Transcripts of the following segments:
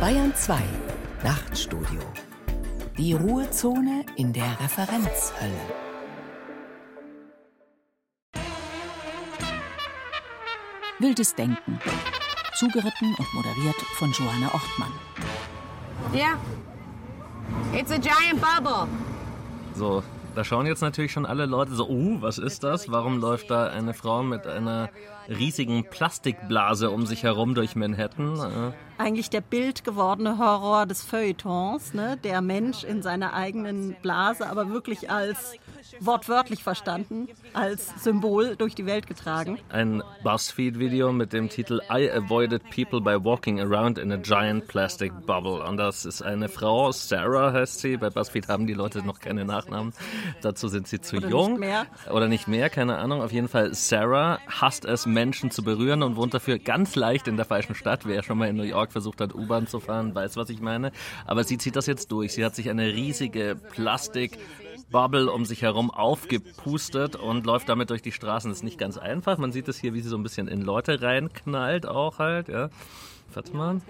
Bayern 2 Nachtstudio. Die Ruhezone in der Referenzhölle. Wildes Denken. Zugeritten und moderiert von Johanna Ortmann. Yeah. It's a giant bubble. So, da schauen jetzt natürlich schon alle Leute so, oh, was ist das? Warum läuft da eine Frau mit einer riesigen Plastikblase um sich herum durch Manhattan? Äh, eigentlich der bildgewordene Horror des Feuilletons, ne? der Mensch in seiner eigenen Blase, aber wirklich als wortwörtlich verstanden, als Symbol durch die Welt getragen. Ein Buzzfeed-Video mit dem Titel I avoided people by walking around in a giant plastic bubble. Und das ist eine Frau, Sarah heißt sie. Bei Buzzfeed haben die Leute noch keine Nachnamen. Dazu sind sie zu Oder jung. nicht mehr. Oder nicht mehr, keine Ahnung. Auf jeden Fall, Sarah hasst es, Menschen zu berühren und wohnt dafür ganz leicht in der falschen Stadt. Wer schon mal in New York versucht hat, U-Bahn zu fahren, weiß, was ich meine. Aber sie zieht das jetzt durch. Sie hat sich eine riesige Plastik Bubble um sich herum aufgepustet und läuft damit durch die Straßen. Das ist nicht ganz einfach. Man sieht es hier, wie sie so ein bisschen in Leute reinknallt auch halt, ja. Warte mal,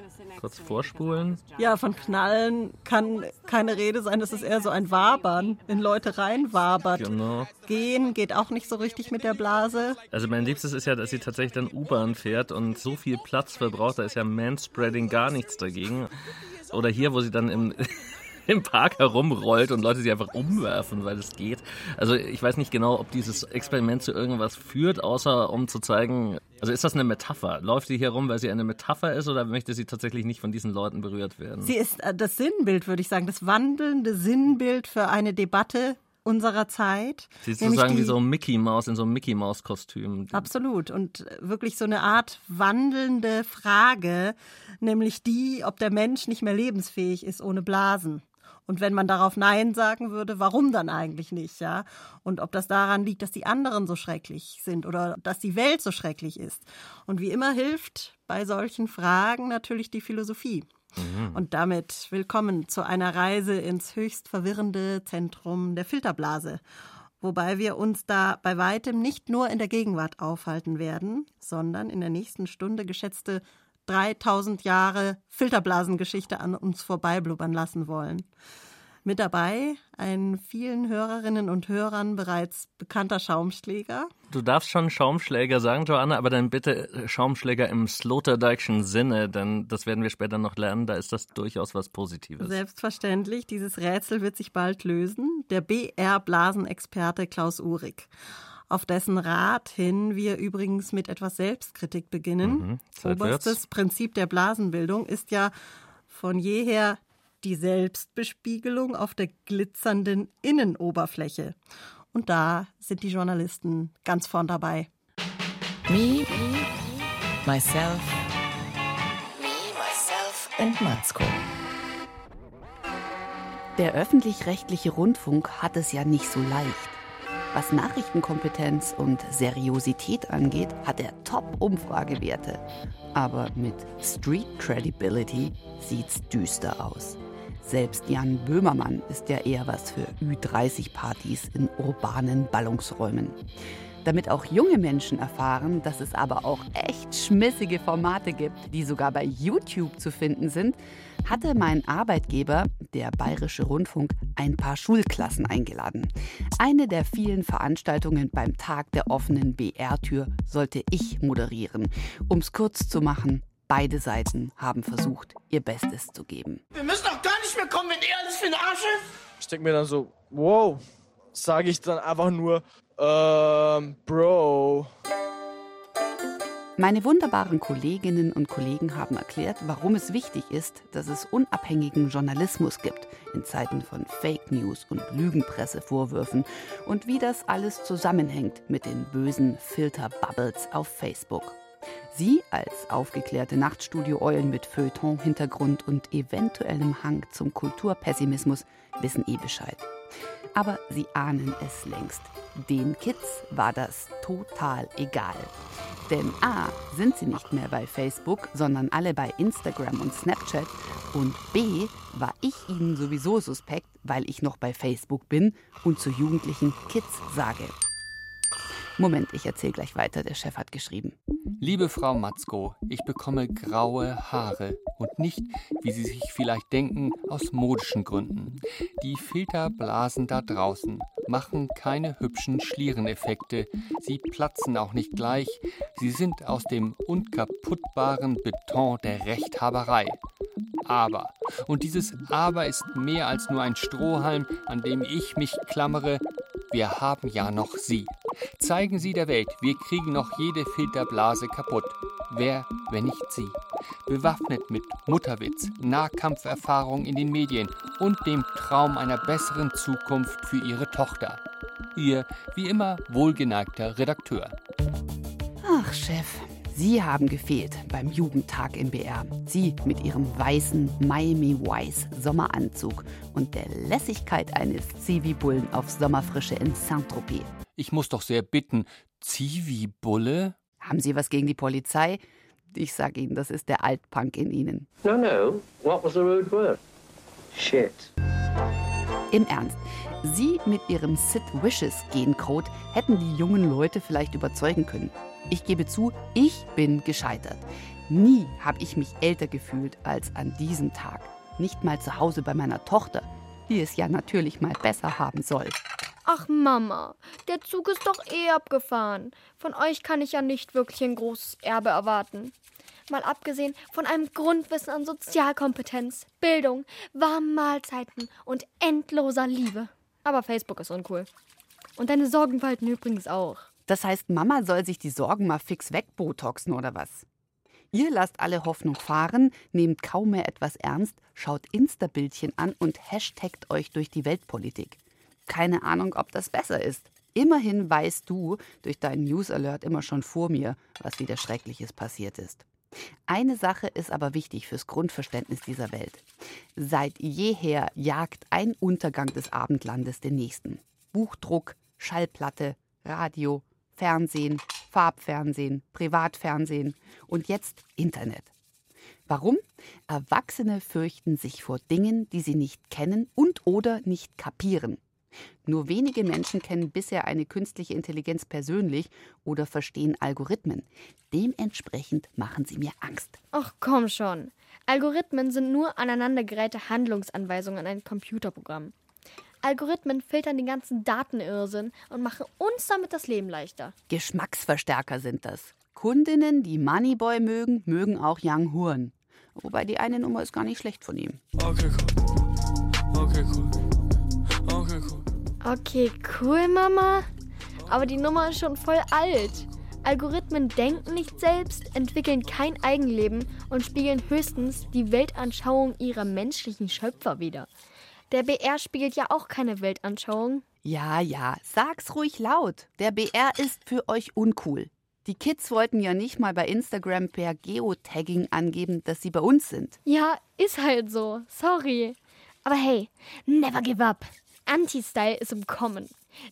kurz vorspulen. Ja, von Knallen kann keine Rede sein. Das ist eher so ein Wabern, in Leute reinwabert. Genau. Gehen geht auch nicht so richtig mit der Blase. Also mein Liebstes ist ja, dass sie tatsächlich dann U-Bahn fährt und so viel Platz verbraucht, da ist ja Manspreading gar nichts dagegen. Oder hier, wo sie dann im, im Park herumrollt und Leute sie einfach umwerfen, weil es geht. Also ich weiß nicht genau, ob dieses Experiment zu irgendwas führt, außer um zu zeigen, also ist das eine Metapher? Läuft sie hier rum, weil sie eine Metapher ist oder möchte sie tatsächlich nicht von diesen Leuten berührt werden? Sie ist äh, das Sinnbild, würde ich sagen, das wandelnde Sinnbild für eine Debatte unserer Zeit. Sie ist sozusagen wie die- so ein Mickey Mouse in so einem Mickey Mouse Kostüm. Absolut. Und wirklich so eine Art wandelnde Frage, nämlich die, ob der Mensch nicht mehr lebensfähig ist ohne Blasen. Und wenn man darauf Nein sagen würde, warum dann eigentlich nicht, ja? Und ob das daran liegt, dass die anderen so schrecklich sind oder dass die Welt so schrecklich ist. Und wie immer hilft bei solchen Fragen natürlich die Philosophie. Und damit willkommen zu einer Reise ins höchst verwirrende Zentrum der Filterblase. Wobei wir uns da bei weitem nicht nur in der Gegenwart aufhalten werden, sondern in der nächsten Stunde geschätzte 3000 Jahre Filterblasengeschichte an uns vorbeiblubbern lassen wollen. Mit dabei ein vielen Hörerinnen und Hörern bereits bekannter Schaumschläger. Du darfst schon Schaumschläger sagen, Joanna, aber dann bitte Schaumschläger im Sloterdijkschen Sinne, denn das werden wir später noch lernen, da ist das durchaus was Positives. Selbstverständlich, dieses Rätsel wird sich bald lösen. Der BR-Blasenexperte Klaus Uhrig. Auf dessen Rat hin wir übrigens mit etwas Selbstkritik beginnen. seitwärts. Oberstes Prinzip der Blasenbildung ist ja von jeher die Selbstbespiegelung auf der glitzernden Innenoberfläche. Und da sind die Journalisten ganz vorn dabei. Me, myself, me, myself and Matzko. Der öffentlich-rechtliche Rundfunk hat es ja nicht so leicht. Was Nachrichtenkompetenz und Seriosität angeht, hat er Top-Umfragewerte. Aber mit Street Credibility sieht's düster aus. Selbst Jan Böhmermann ist ja eher was für Ü30-Partys in urbanen Ballungsräumen. Damit auch junge Menschen erfahren, dass es aber auch echt schmissige Formate gibt, die sogar bei YouTube zu finden sind, hatte mein Arbeitgeber, der Bayerische Rundfunk, ein paar Schulklassen eingeladen. Eine der vielen Veranstaltungen beim Tag der offenen BR-Tür sollte ich moderieren. Um's kurz zu machen, beide Seiten haben versucht, ihr Bestes zu geben. Wir müssen doch gar nicht mehr kommen, wenn er alles für den Arsch ist. Ich denke mir dann so, wow, sage ich dann einfach nur, ähm, Bro. Meine wunderbaren Kolleginnen und Kollegen haben erklärt, warum es wichtig ist, dass es unabhängigen Journalismus gibt in Zeiten von Fake News und Lügenpressevorwürfen und wie das alles zusammenhängt mit den bösen Filterbubbles auf Facebook. Sie als aufgeklärte Nachtstudio-Eulen mit Feuilleton-Hintergrund und eventuellem Hang zum Kulturpessimismus wissen eh Bescheid. Aber sie ahnen es längst. Den Kids war das total egal. Denn A, sind sie nicht mehr bei Facebook, sondern alle bei Instagram und Snapchat. Und B, war ich ihnen sowieso suspekt, weil ich noch bei Facebook bin und zu jugendlichen Kids sage. Moment, ich erzähle gleich weiter. Der Chef hat geschrieben. Liebe Frau Matzko, ich bekomme graue Haare und nicht, wie Sie sich vielleicht denken, aus modischen Gründen. Die Filterblasen da draußen machen keine hübschen Schliereneffekte. Sie platzen auch nicht gleich. Sie sind aus dem unkaputtbaren Beton der Rechthaberei. Aber, und dieses Aber ist mehr als nur ein Strohhalm, an dem ich mich klammere, wir haben ja noch Sie. Zeigen Sie der Welt, wir kriegen noch jede Filterblase kaputt. Wer, wenn nicht Sie? Bewaffnet mit Mutterwitz, Nahkampferfahrung in den Medien und dem Traum einer besseren Zukunft für Ihre Tochter. Ihr, wie immer, wohlgeneigter Redakteur. Ach, Chef, Sie haben gefehlt beim Jugendtag im BR. Sie mit Ihrem weißen Miami Vice Sommeranzug und der Lässigkeit eines Zivi-Bullen auf Sommerfrische in Saint-Tropez. Ich muss doch sehr bitten, Zivi-Bulle? Haben Sie was gegen die Polizei? Ich sag Ihnen, das ist der Altpunk in Ihnen. No, no. What was the rude word? Shit. Im Ernst, Sie mit Ihrem Sid Wishes Gencode hätten die jungen Leute vielleicht überzeugen können. Ich gebe zu, ich bin gescheitert. Nie habe ich mich älter gefühlt als an diesem Tag. Nicht mal zu Hause bei meiner Tochter, die es ja natürlich mal besser haben soll. Ach Mama, der Zug ist doch eh abgefahren. Von euch kann ich ja nicht wirklich ein großes Erbe erwarten. Mal abgesehen von einem Grundwissen an Sozialkompetenz, Bildung, warmen Mahlzeiten und endloser Liebe. Aber Facebook ist uncool. Und deine Sorgenfalten übrigens auch. Das heißt, Mama soll sich die Sorgen mal fix wegbotoxen oder was? Ihr lasst alle Hoffnung fahren, nehmt kaum mehr etwas ernst, schaut Insta-Bildchen an und hashtagt euch durch die Weltpolitik. Keine Ahnung, ob das besser ist. Immerhin weißt du durch deinen News Alert immer schon vor mir, was wieder Schreckliches passiert ist. Eine Sache ist aber wichtig fürs Grundverständnis dieser Welt. Seit jeher jagt ein Untergang des Abendlandes den nächsten. Buchdruck, Schallplatte, Radio, Fernsehen, Farbfernsehen, Privatfernsehen und jetzt Internet. Warum? Erwachsene fürchten sich vor Dingen, die sie nicht kennen und oder nicht kapieren. Nur wenige Menschen kennen bisher eine künstliche Intelligenz persönlich oder verstehen Algorithmen. Dementsprechend machen sie mir Angst. Ach komm schon. Algorithmen sind nur aneinandergereihte Handlungsanweisungen an ein Computerprogramm. Algorithmen filtern den ganzen Datenirrsinn und machen uns damit das Leben leichter. Geschmacksverstärker sind das. Kundinnen, die Moneyboy mögen, mögen auch Young Horn. Wobei die eine Nummer ist gar nicht schlecht von ihm. Okay, cool. Okay, cool. Okay, cool. Mama. Aber die Nummer ist schon voll alt. Algorithmen denken nicht selbst, entwickeln kein Eigenleben und spiegeln höchstens die Weltanschauung ihrer menschlichen Schöpfer wider. Der BR spiegelt ja auch keine Weltanschauung. Ja, ja, sag's ruhig laut. Der BR ist für euch uncool. Die Kids wollten ja nicht mal bei Instagram per Geotagging angeben, dass sie bei uns sind. Ja, ist halt so. Sorry. Aber hey, never give up. Anti-Style ist im Kommen.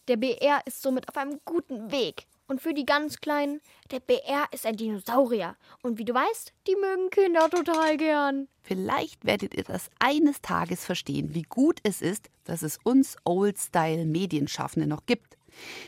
Der BR ist somit auf einem guten Weg. Und für die ganz Kleinen, der BR ist ein Dinosaurier. Und wie du weißt, die mögen Kinder total gern. Vielleicht werdet ihr das eines Tages verstehen, wie gut es ist, dass es uns Old-Style-Medienschaffende noch gibt.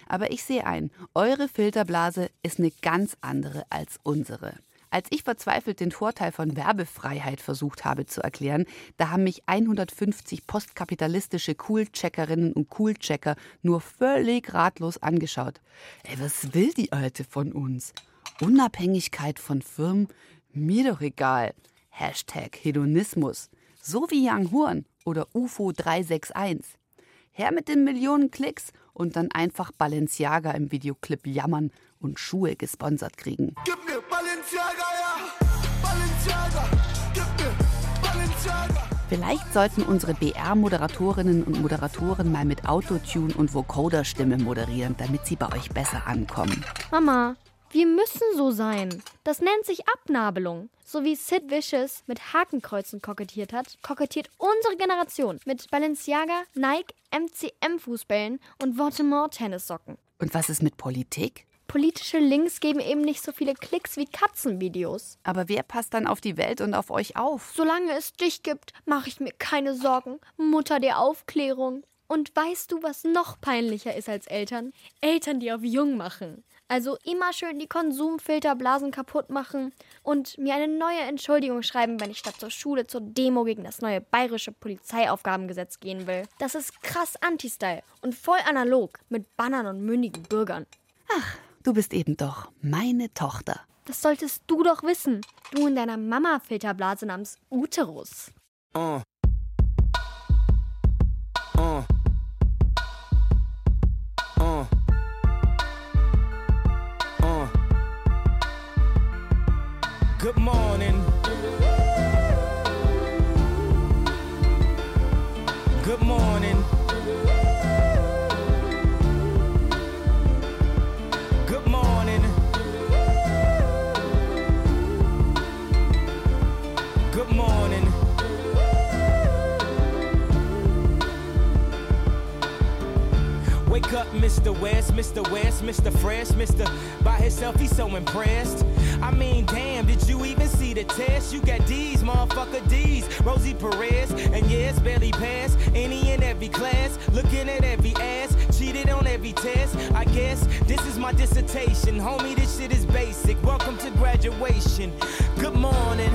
Aber ich sehe ein, eure Filterblase ist eine ganz andere als unsere. Als ich verzweifelt den Vorteil von Werbefreiheit versucht habe zu erklären, da haben mich 150 postkapitalistische Coolcheckerinnen und Coolchecker nur völlig ratlos angeschaut. Ey, was will die Alte von uns? Unabhängigkeit von Firmen? Mir doch egal. Hashtag Hedonismus. So wie Young Horn oder UFO 361. Her mit den Millionen Klicks und dann einfach Balenciaga im Videoclip jammern und Schuhe gesponsert kriegen. Gib mir Vielleicht sollten unsere BR-Moderatorinnen und Moderatoren mal mit Autotune und Vocoder-Stimme moderieren, damit sie bei euch besser ankommen. Mama, wir müssen so sein. Das nennt sich Abnabelung. So wie Sid Vicious mit Hakenkreuzen kokettiert hat, kokettiert unsere Generation mit Balenciaga, Nike, MCM-Fußbällen und Votemort-Tennissocken. Und was ist mit Politik? Politische Links geben eben nicht so viele Klicks wie Katzenvideos. Aber wer passt dann auf die Welt und auf euch auf? Solange es dich gibt, mache ich mir keine Sorgen. Mutter der Aufklärung. Und weißt du, was noch peinlicher ist als Eltern? Eltern, die auf jung machen. Also immer schön die Konsumfilterblasen kaputt machen und mir eine neue Entschuldigung schreiben, wenn ich statt zur Schule zur Demo gegen das neue bayerische Polizeiaufgabengesetz gehen will. Das ist krass Anti-Style und voll analog mit Bannern und mündigen Bürgern. Ach, du bist eben doch meine Tochter. Das solltest du doch wissen. Du in deiner Mama-Filterblase namens Uterus. Uh. Uh. Uh. Uh. Good morning. Wake up, Mr. West, Mr. West, Mr. Fresh, Mr. By himself, he's so impressed. I mean, damn, did you even see the test? You got D's, motherfucker D's. Rosie Perez, and yes, barely passed. Any and every class, looking at every ass, cheated on every test. I guess this is my dissertation. Homie, this shit is basic. Welcome to graduation. Good morning.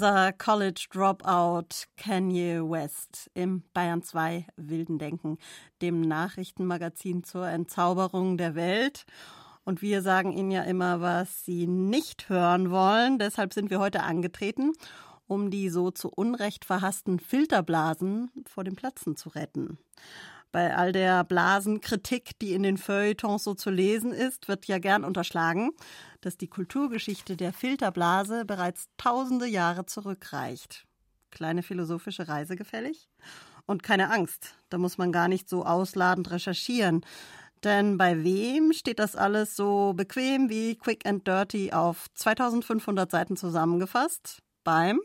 Unser College Dropout Kanye West im Bayern 2 Wilden Denken, dem Nachrichtenmagazin zur Entzauberung der Welt. Und wir sagen Ihnen ja immer, was Sie nicht hören wollen. Deshalb sind wir heute angetreten, um die so zu Unrecht verhassten Filterblasen vor dem Platzen zu retten. Bei all der Blasenkritik, die in den Feuilletons so zu lesen ist, wird ja gern unterschlagen, dass die Kulturgeschichte der Filterblase bereits tausende Jahre zurückreicht. Kleine philosophische Reise gefällig? Und keine Angst, da muss man gar nicht so ausladend recherchieren. Denn bei wem steht das alles so bequem wie quick and dirty auf 2500 Seiten zusammengefasst? Beim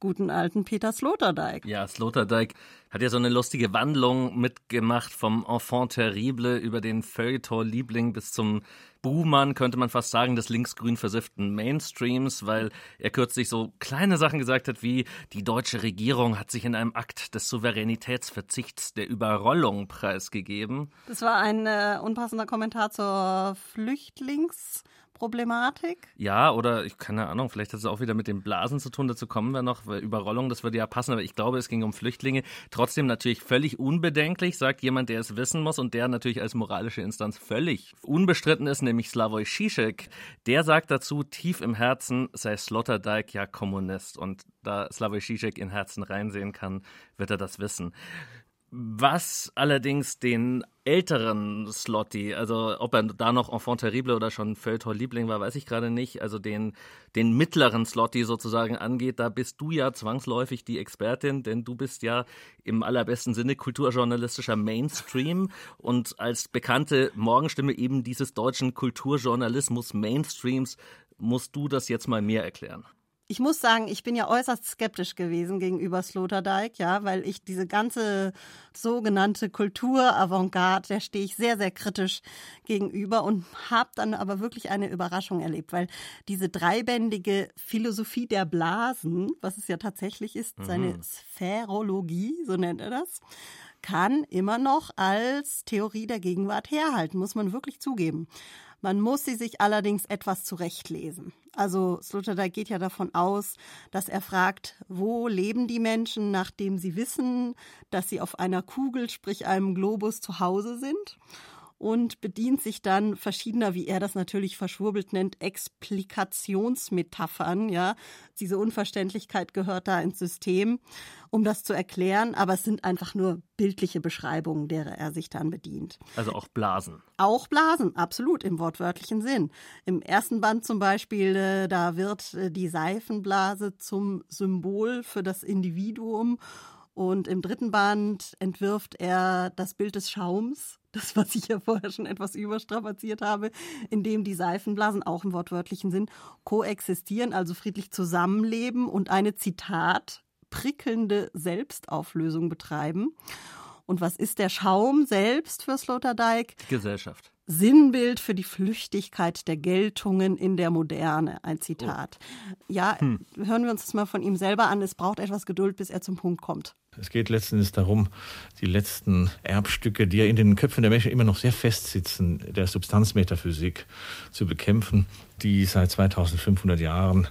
guten alten Peter Sloterdijk. Ja, Sloterdijk hat ja so eine lustige Wandlung mitgemacht vom Enfant terrible über den Feuilleton-Liebling bis zum Buhmann, könnte man fast sagen, des linksgrün versifften Mainstreams, weil er kürzlich so kleine Sachen gesagt hat wie, die deutsche Regierung hat sich in einem Akt des Souveränitätsverzichts der Überrollung preisgegeben. Das war ein äh, unpassender Kommentar zur Problematik? Ja, oder ich keine Ahnung, vielleicht hat es auch wieder mit den Blasen zu tun, dazu kommen wir noch, Überrollung, das würde ja passen, aber ich glaube, es ging um Flüchtlinge. Trotzdem natürlich völlig unbedenklich, sagt jemand, der es wissen muss und der natürlich als moralische Instanz völlig unbestritten ist, nämlich Slavoj Žižek. Der sagt dazu, tief im Herzen sei Sloterdijk ja Kommunist und da Slavoj Žižek in Herzen reinsehen kann, wird er das wissen. Was allerdings den älteren Slotty, also ob er da noch Enfant terrible oder schon Feuilleton-Liebling war, weiß ich gerade nicht. Also den, den mittleren Slotty sozusagen angeht, da bist du ja zwangsläufig die Expertin, denn du bist ja im allerbesten Sinne kulturjournalistischer Mainstream und als bekannte Morgenstimme eben dieses deutschen Kulturjournalismus Mainstreams musst du das jetzt mal mehr erklären. Ich muss sagen, ich bin ja äußerst skeptisch gewesen gegenüber Sloterdijk, ja, weil ich diese ganze sogenannte Kulturavantgarde, der stehe ich sehr, sehr kritisch gegenüber und habe dann aber wirklich eine Überraschung erlebt, weil diese dreibändige Philosophie der Blasen, was es ja tatsächlich ist, mhm. seine Sphärologie, so nennt er das, kann immer noch als Theorie der Gegenwart herhalten, muss man wirklich zugeben. Man muss sie sich allerdings etwas zurechtlesen. Also Sloterdijk geht ja davon aus, dass er fragt, wo leben die Menschen, nachdem sie wissen, dass sie auf einer Kugel, sprich einem Globus, zu Hause sind und bedient sich dann verschiedener, wie er das natürlich verschwurbelt nennt, Explikationsmetaphern, ja. Diese Unverständlichkeit gehört da ins System, um das zu erklären, aber es sind einfach nur bildliche Beschreibungen, derer er sich dann bedient. Also auch Blasen. Auch Blasen, absolut, im wortwörtlichen Sinn. Im ersten Band zum Beispiel, äh, da wird äh, die Seifenblase zum Symbol für das Individuum und im dritten Band entwirft er das Bild des Schaums, das, was ich ja vorher schon etwas überstrapaziert habe, in dem die Seifenblasen auch im wortwörtlichen Sinn koexistieren, also friedlich zusammenleben und eine Zitat prickelnde Selbstauflösung betreiben. Und was ist der Schaum selbst für Sloterdijk? Gesellschaft. Sinnbild für die Flüchtigkeit der Geltungen in der Moderne. Ein Zitat. Oh. Ja, hm. hören wir uns das mal von ihm selber an. Es braucht etwas Geduld, bis er zum Punkt kommt. Es geht letztendlich darum, die letzten Erbstücke, die ja in den Köpfen der Menschen immer noch sehr festsitzen, der Substanzmetaphysik zu bekämpfen, die seit 2500 Jahren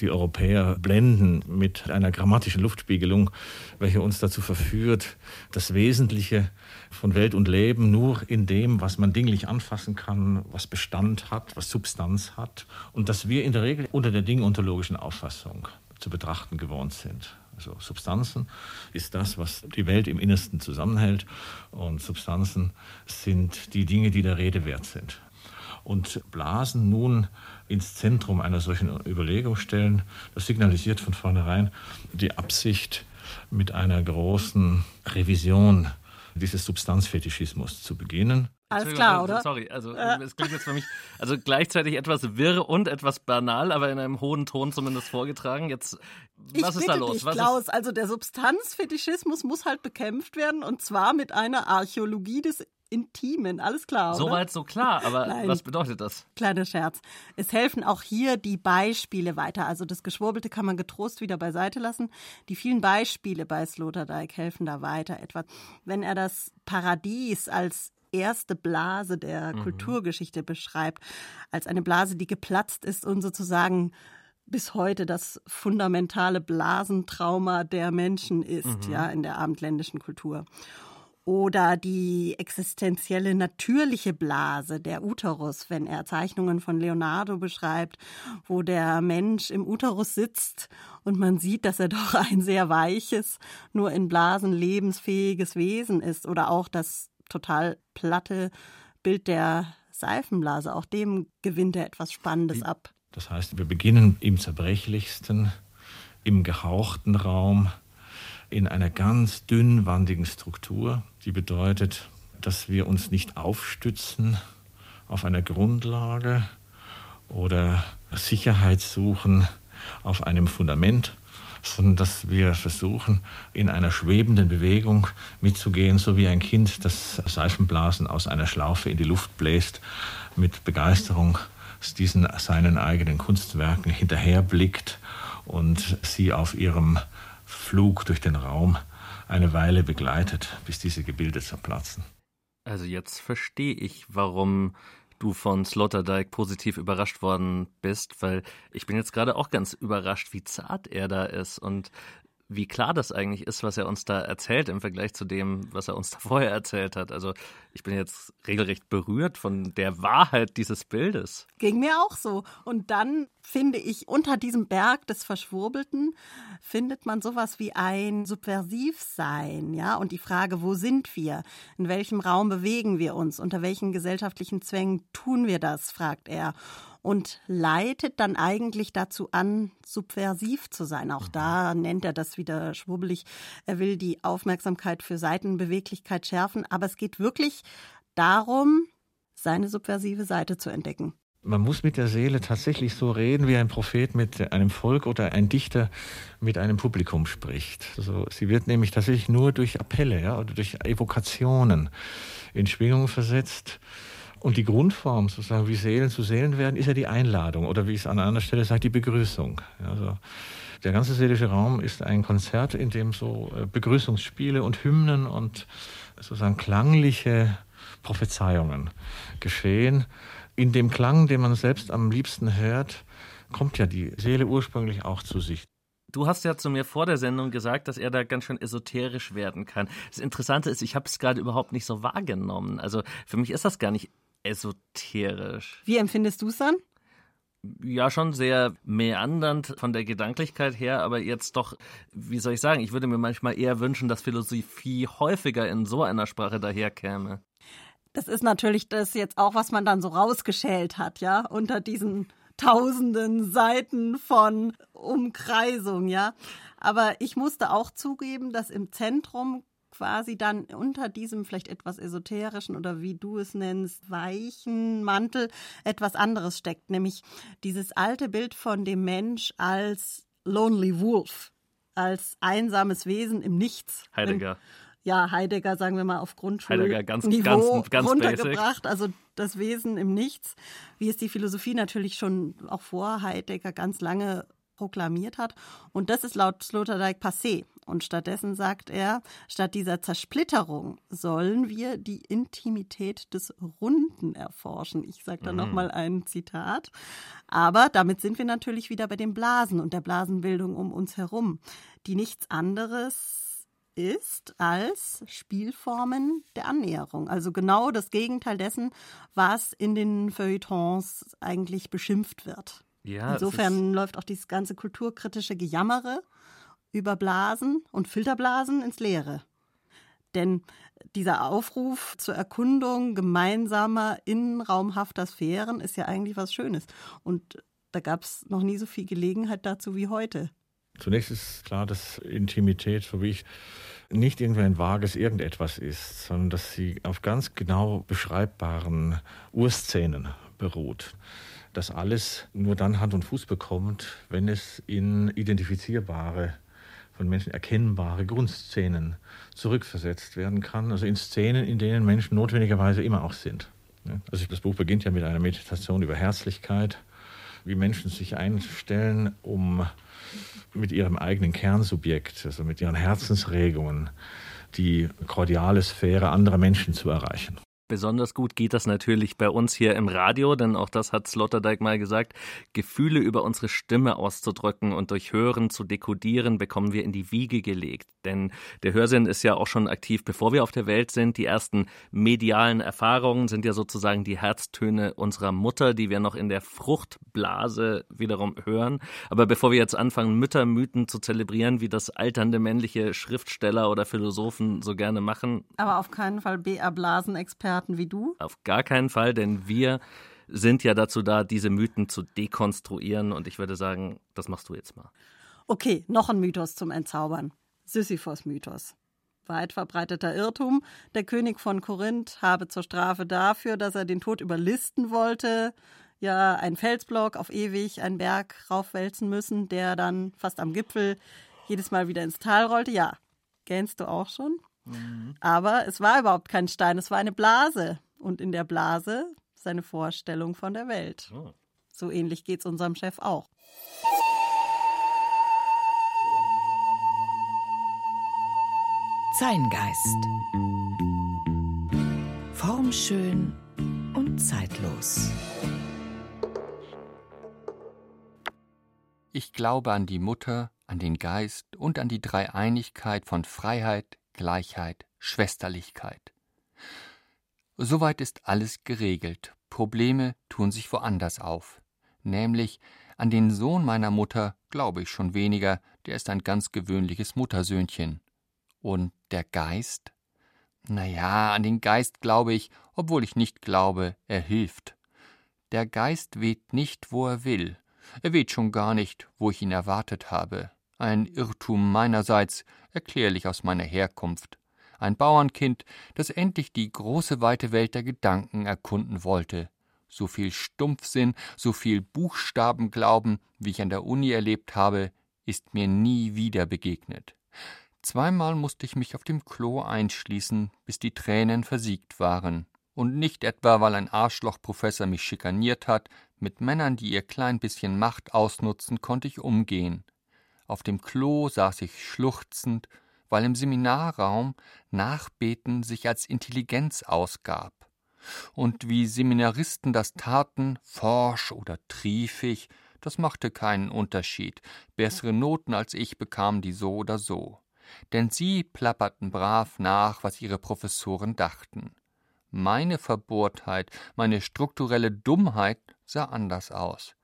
die Europäer blenden mit einer grammatischen Luftspiegelung, welche uns dazu verführt, das Wesentliche von Welt und Leben nur in dem, was man dinglich anfassen kann, was Bestand hat, was Substanz hat und dass wir in der Regel unter der dingontologischen Auffassung zu betrachten gewohnt sind. Also Substanzen ist das, was die Welt im Innersten zusammenhält und Substanzen sind die Dinge, die der Rede wert sind. Und Blasen nun ins Zentrum einer solchen Überlegung stellen, das signalisiert von vornherein die Absicht, mit einer großen Revision dieses Substanzfetischismus zu beginnen. Alles klar, oder? Sorry, also äh. es klingt jetzt für mich also gleichzeitig etwas wirr und etwas banal, aber in einem hohen Ton zumindest vorgetragen. Jetzt, was ich ist da los? Dich, was Klaus, ist? also der Substanzfetischismus muss halt bekämpft werden und zwar mit einer Archäologie des Intimen, alles klar. Oder? Soweit so klar, aber Nein. was bedeutet das? Kleiner Scherz. Es helfen auch hier die Beispiele weiter. Also das Geschwurbelte kann man getrost wieder beiseite lassen. Die vielen Beispiele bei Sloterdijk helfen da weiter. Etwa, wenn er das Paradies als erste Blase der mhm. Kulturgeschichte beschreibt, als eine Blase, die geplatzt ist und sozusagen bis heute das fundamentale Blasentrauma der Menschen ist, mhm. ja, in der abendländischen Kultur oder die existenzielle natürliche Blase, der Uterus, wenn er Zeichnungen von Leonardo beschreibt, wo der Mensch im Uterus sitzt und man sieht, dass er doch ein sehr weiches, nur in Blasen lebensfähiges Wesen ist oder auch das total platte Bild der Seifenblase, auch dem gewinnt er etwas Spannendes ab. Das heißt, wir beginnen im zerbrechlichsten, im gehauchten Raum, in einer ganz dünnwandigen Struktur, die bedeutet, dass wir uns nicht aufstützen auf einer Grundlage oder Sicherheit suchen auf einem Fundament, sondern dass wir versuchen, in einer schwebenden Bewegung mitzugehen, so wie ein Kind, das Seifenblasen aus einer Schlaufe in die Luft bläst, mit Begeisterung diesen seinen eigenen Kunstwerken hinterherblickt und sie auf ihrem Flug durch den Raum eine Weile begleitet, bis diese Gebilde zerplatzen. Also jetzt verstehe ich, warum du von Sloterdijk positiv überrascht worden bist, weil ich bin jetzt gerade auch ganz überrascht, wie zart er da ist und wie klar das eigentlich ist, was er uns da erzählt im Vergleich zu dem, was er uns da vorher erzählt hat. Also ich bin jetzt regelrecht berührt von der Wahrheit dieses Bildes. Ging mir auch so. Und dann finde ich, unter diesem Berg des Verschwurbelten findet man sowas wie ein Subversivsein, ja, und die Frage, wo sind wir? In welchem Raum bewegen wir uns? Unter welchen gesellschaftlichen Zwängen tun wir das? fragt er und leitet dann eigentlich dazu an, subversiv zu sein. Auch da nennt er das wieder schwurbelig. Er will die Aufmerksamkeit für Seitenbeweglichkeit schärfen, aber es geht wirklich darum, seine subversive Seite zu entdecken. Man muss mit der Seele tatsächlich so reden, wie ein Prophet mit einem Volk oder ein Dichter mit einem Publikum spricht. Also sie wird nämlich tatsächlich nur durch Appelle ja, oder durch Evokationen in Schwingung versetzt. Und die Grundform, sozusagen, wie Seelen zu Seelen werden, ist ja die Einladung oder wie ich es an einer Stelle sage, die Begrüßung. Also der ganze seelische Raum ist ein Konzert, in dem so äh, Begrüßungsspiele und Hymnen und sozusagen klangliche Prophezeiungen geschehen. In dem Klang, den man selbst am liebsten hört, kommt ja die Seele ursprünglich auch zu sich. Du hast ja zu mir vor der Sendung gesagt, dass er da ganz schön esoterisch werden kann. Das Interessante ist, ich habe es gerade überhaupt nicht so wahrgenommen. Also für mich ist das gar nicht esoterisch. Wie empfindest du es dann? Ja, schon sehr meandernd von der Gedanklichkeit her, aber jetzt doch, wie soll ich sagen, ich würde mir manchmal eher wünschen, dass Philosophie häufiger in so einer Sprache daherkäme. Das ist natürlich das jetzt auch, was man dann so rausgeschält hat, ja, unter diesen tausenden Seiten von Umkreisung, ja. Aber ich musste auch zugeben, dass im Zentrum quasi dann unter diesem vielleicht etwas esoterischen oder wie du es nennst, weichen Mantel etwas anderes steckt, nämlich dieses alte Bild von dem Mensch als Lonely Wolf, als einsames Wesen im Nichts. Heidegger. ja, Heidegger, sagen wir mal, auf Grundschulniveau Heidegger, ganz, ganz, ganz runtergebracht. Basic. Also das Wesen im Nichts, wie es die Philosophie natürlich schon auch vor Heidegger ganz lange proklamiert hat. Und das ist laut Sloterdijk passé. Und stattdessen sagt er, statt dieser Zersplitterung sollen wir die Intimität des Runden erforschen. Ich sage da mhm. nochmal ein Zitat. Aber damit sind wir natürlich wieder bei den Blasen und der Blasenbildung um uns herum, die nichts anderes ist als Spielformen der Annäherung. Also genau das Gegenteil dessen, was in den Feuilletons eigentlich beschimpft wird. Ja, Insofern läuft auch dieses ganze kulturkritische Gejammere über Blasen und Filterblasen ins Leere. Denn dieser Aufruf zur Erkundung gemeinsamer innenraumhafter Sphären ist ja eigentlich was Schönes. Und da gab es noch nie so viel Gelegenheit dazu wie heute. Zunächst ist klar, dass Intimität, so wie ich, nicht irgendwie ein vages Irgendetwas ist, sondern dass sie auf ganz genau beschreibbaren Urszenen beruht. Dass alles nur dann Hand und Fuß bekommt, wenn es in identifizierbare von Menschen erkennbare Grundszenen zurückversetzt werden kann, also in Szenen, in denen Menschen notwendigerweise immer auch sind. Also das Buch beginnt ja mit einer Meditation über Herzlichkeit, wie Menschen sich einstellen, um mit ihrem eigenen Kernsubjekt, also mit ihren Herzensregungen, die kordiale Sphäre anderer Menschen zu erreichen. Besonders gut geht das natürlich bei uns hier im Radio, denn auch das hat Sloterdijk mal gesagt. Gefühle über unsere Stimme auszudrücken und durch Hören zu dekodieren, bekommen wir in die Wiege gelegt. Denn der Hörsinn ist ja auch schon aktiv, bevor wir auf der Welt sind. Die ersten medialen Erfahrungen sind ja sozusagen die Herztöne unserer Mutter, die wir noch in der Fruchtblase wiederum hören. Aber bevor wir jetzt anfangen, Müttermythen zu zelebrieren, wie das alternde männliche Schriftsteller oder Philosophen so gerne machen. Aber auf keinen Fall BR-Blasenexperten Experten wie du? Auf gar keinen Fall, denn wir sind ja dazu da, diese Mythen zu dekonstruieren. Und ich würde sagen, das machst du jetzt mal. Okay, noch ein Mythos zum Entzaubern. Sisyphos-Mythos. Weit verbreiteter Irrtum. Der König von Korinth habe zur Strafe dafür, dass er den Tod überlisten wollte, ja einen Felsblock auf ewig einen Berg raufwälzen müssen, der dann fast am Gipfel jedes Mal wieder ins Tal rollte. Ja, gähnst du auch schon? Mhm. Aber es war überhaupt kein Stein, es war eine Blase. Und in der Blase seine Vorstellung von der Welt. Oh. So ähnlich geht es unserem Chef auch. Zeingeist. Formschön und zeitlos. Ich glaube an die Mutter, an den Geist und an die Dreieinigkeit von Freiheit, Gleichheit, Schwesterlichkeit. Soweit ist alles geregelt. Probleme tun sich woanders auf. Nämlich an den Sohn meiner Mutter glaube ich schon weniger, der ist ein ganz gewöhnliches Muttersöhnchen. Und der Geist? Na ja, an den Geist glaube ich, obwohl ich nicht glaube, er hilft. Der Geist weht nicht, wo er will. Er weht schon gar nicht, wo ich ihn erwartet habe. Ein Irrtum meinerseits, erklärlich aus meiner Herkunft. Ein Bauernkind, das endlich die große weite Welt der Gedanken erkunden wollte. So viel Stumpfsinn, so viel Buchstabenglauben, wie ich an der Uni erlebt habe, ist mir nie wieder begegnet. Zweimal musste ich mich auf dem Klo einschließen, bis die Tränen versiegt waren. Und nicht etwa, weil ein Arschlochprofessor mich schikaniert hat, mit Männern, die ihr klein bisschen Macht ausnutzen, konnte ich umgehen. Auf dem Klo saß ich schluchzend, weil im Seminarraum Nachbeten sich als Intelligenz ausgab. Und wie Seminaristen das taten, forsch oder triefig, das machte keinen Unterschied. Bessere Noten als ich bekamen die so oder so. Denn sie plapperten brav nach, was ihre Professoren dachten. Meine Verbohrtheit, meine strukturelle Dummheit sah anders aus.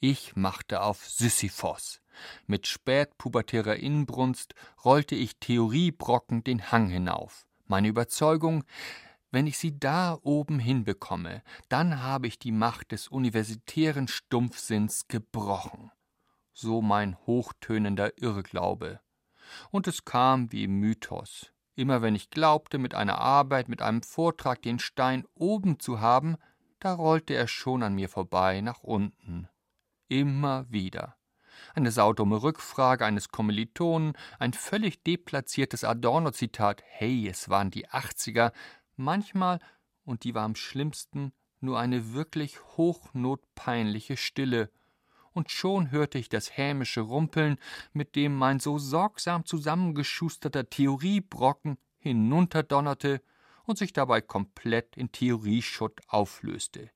Ich machte auf Sisyphos. Mit spätpubertärer Inbrunst rollte ich Theoriebrocken den Hang hinauf. Meine Überzeugung, wenn ich sie da oben hinbekomme, dann habe ich die Macht des universitären Stumpfsinns gebrochen. So mein hochtönender Irrglaube. Und es kam wie im Mythos. Immer wenn ich glaubte, mit einer Arbeit, mit einem Vortrag den Stein oben zu haben, da rollte er schon an mir vorbei nach unten. Immer wieder. Eine saudumme Rückfrage eines Kommilitonen, ein völlig deplatziertes Adorno-Zitat, hey, es waren die Achtziger, manchmal, und die war am schlimmsten, nur eine wirklich hochnotpeinliche Stille, und schon hörte ich das hämische Rumpeln, mit dem mein so sorgsam zusammengeschusterter Theoriebrocken hinunterdonnerte und sich dabei komplett in Theorieschutt auflöste.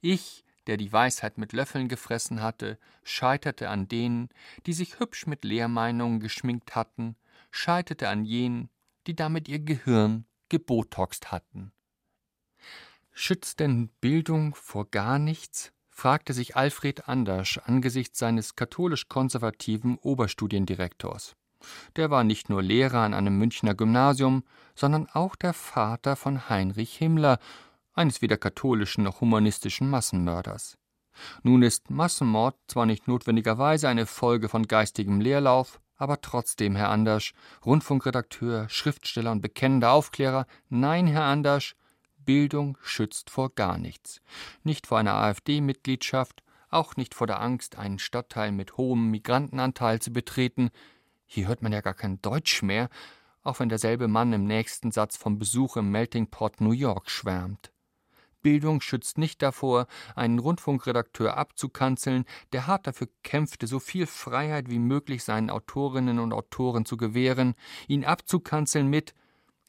Ich, der die Weisheit mit Löffeln gefressen hatte, scheiterte an denen, die sich hübsch mit Lehrmeinungen geschminkt hatten, scheiterte an jenen, die damit ihr Gehirn gebotoxt hatten. Schützt denn Bildung vor gar nichts? fragte sich Alfred Andersch angesichts seines katholisch-konservativen Oberstudiendirektors. Der war nicht nur Lehrer an einem Münchner Gymnasium, sondern auch der Vater von Heinrich Himmler, eines weder katholischen noch humanistischen Massenmörders. Nun ist Massenmord zwar nicht notwendigerweise eine Folge von geistigem Leerlauf, aber trotzdem, Herr Andersch, Rundfunkredakteur, Schriftsteller und bekennender Aufklärer, nein, Herr Andersch, Bildung schützt vor gar nichts. Nicht vor einer AfD-Mitgliedschaft, auch nicht vor der Angst, einen Stadtteil mit hohem Migrantenanteil zu betreten. Hier hört man ja gar kein Deutsch mehr, auch wenn derselbe Mann im nächsten Satz vom Besuch im Melting Pot New York schwärmt. Bildung schützt nicht davor, einen Rundfunkredakteur abzukanzeln, der hart dafür kämpfte, so viel Freiheit wie möglich seinen Autorinnen und Autoren zu gewähren, ihn abzukanzeln mit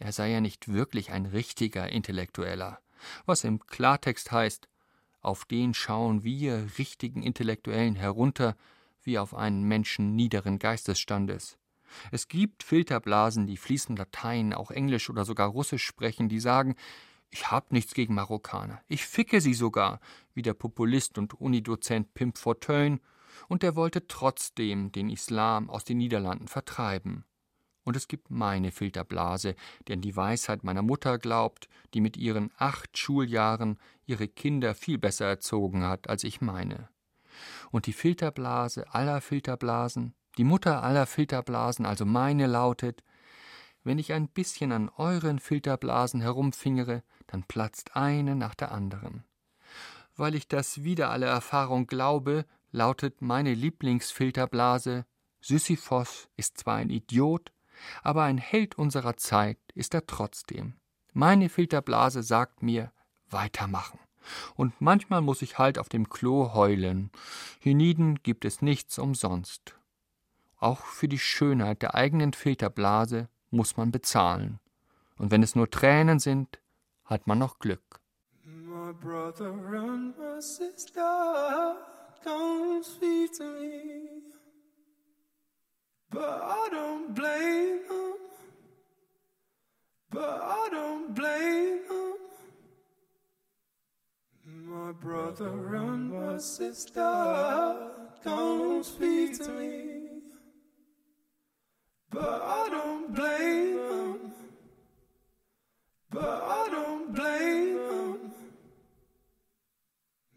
er sei ja nicht wirklich ein richtiger Intellektueller, was im Klartext heißt, auf den schauen wir richtigen Intellektuellen herunter, wie auf einen Menschen niederen Geistesstandes. Es gibt Filterblasen, die fließend Latein, auch Englisch oder sogar Russisch sprechen, die sagen, ich hab nichts gegen Marokkaner, ich ficke sie sogar, wie der Populist und Unidozent Pimp Fortuyn, und er wollte trotzdem den Islam aus den Niederlanden vertreiben. Und es gibt meine Filterblase, die an die Weisheit meiner Mutter glaubt, die mit ihren acht Schuljahren ihre Kinder viel besser erzogen hat als ich meine. Und die Filterblase aller Filterblasen, die Mutter aller Filterblasen, also meine, lautet, wenn ich ein bisschen an euren Filterblasen herumfingere, dann platzt eine nach der anderen. Weil ich das wieder alle Erfahrung glaube, lautet meine Lieblingsfilterblase Sisyphos ist zwar ein Idiot, aber ein Held unserer Zeit ist er trotzdem. Meine Filterblase sagt mir, weitermachen. Und manchmal muss ich halt auf dem Klo heulen. Hienieden gibt es nichts umsonst. Auch für die Schönheit der eigenen Filterblase muss man bezahlen. Und wenn es nur Tränen sind, hat man noch Glück. My brother and my sister don't speak to me. But I don't blame them. But I don't blame them. My brother and my sister don't speak to me. But I don't blame them. But I don't blame them.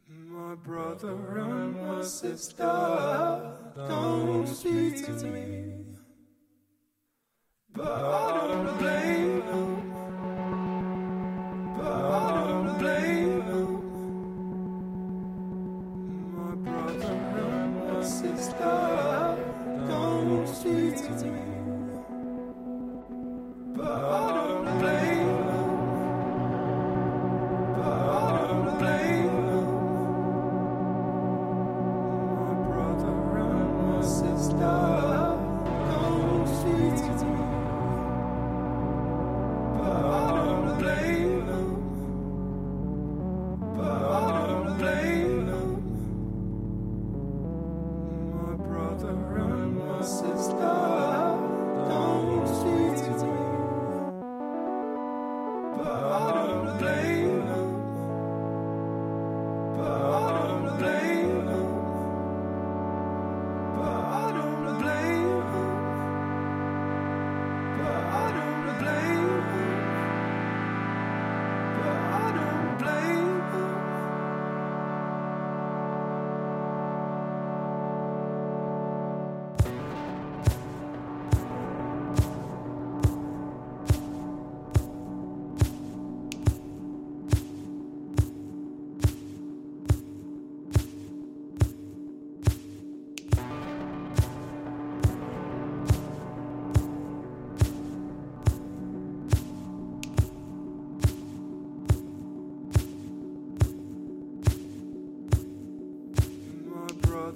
My brother and my sister don't speak to me. But I don't blame them. But I don't blame them. My brother and my sister don't speak to me. But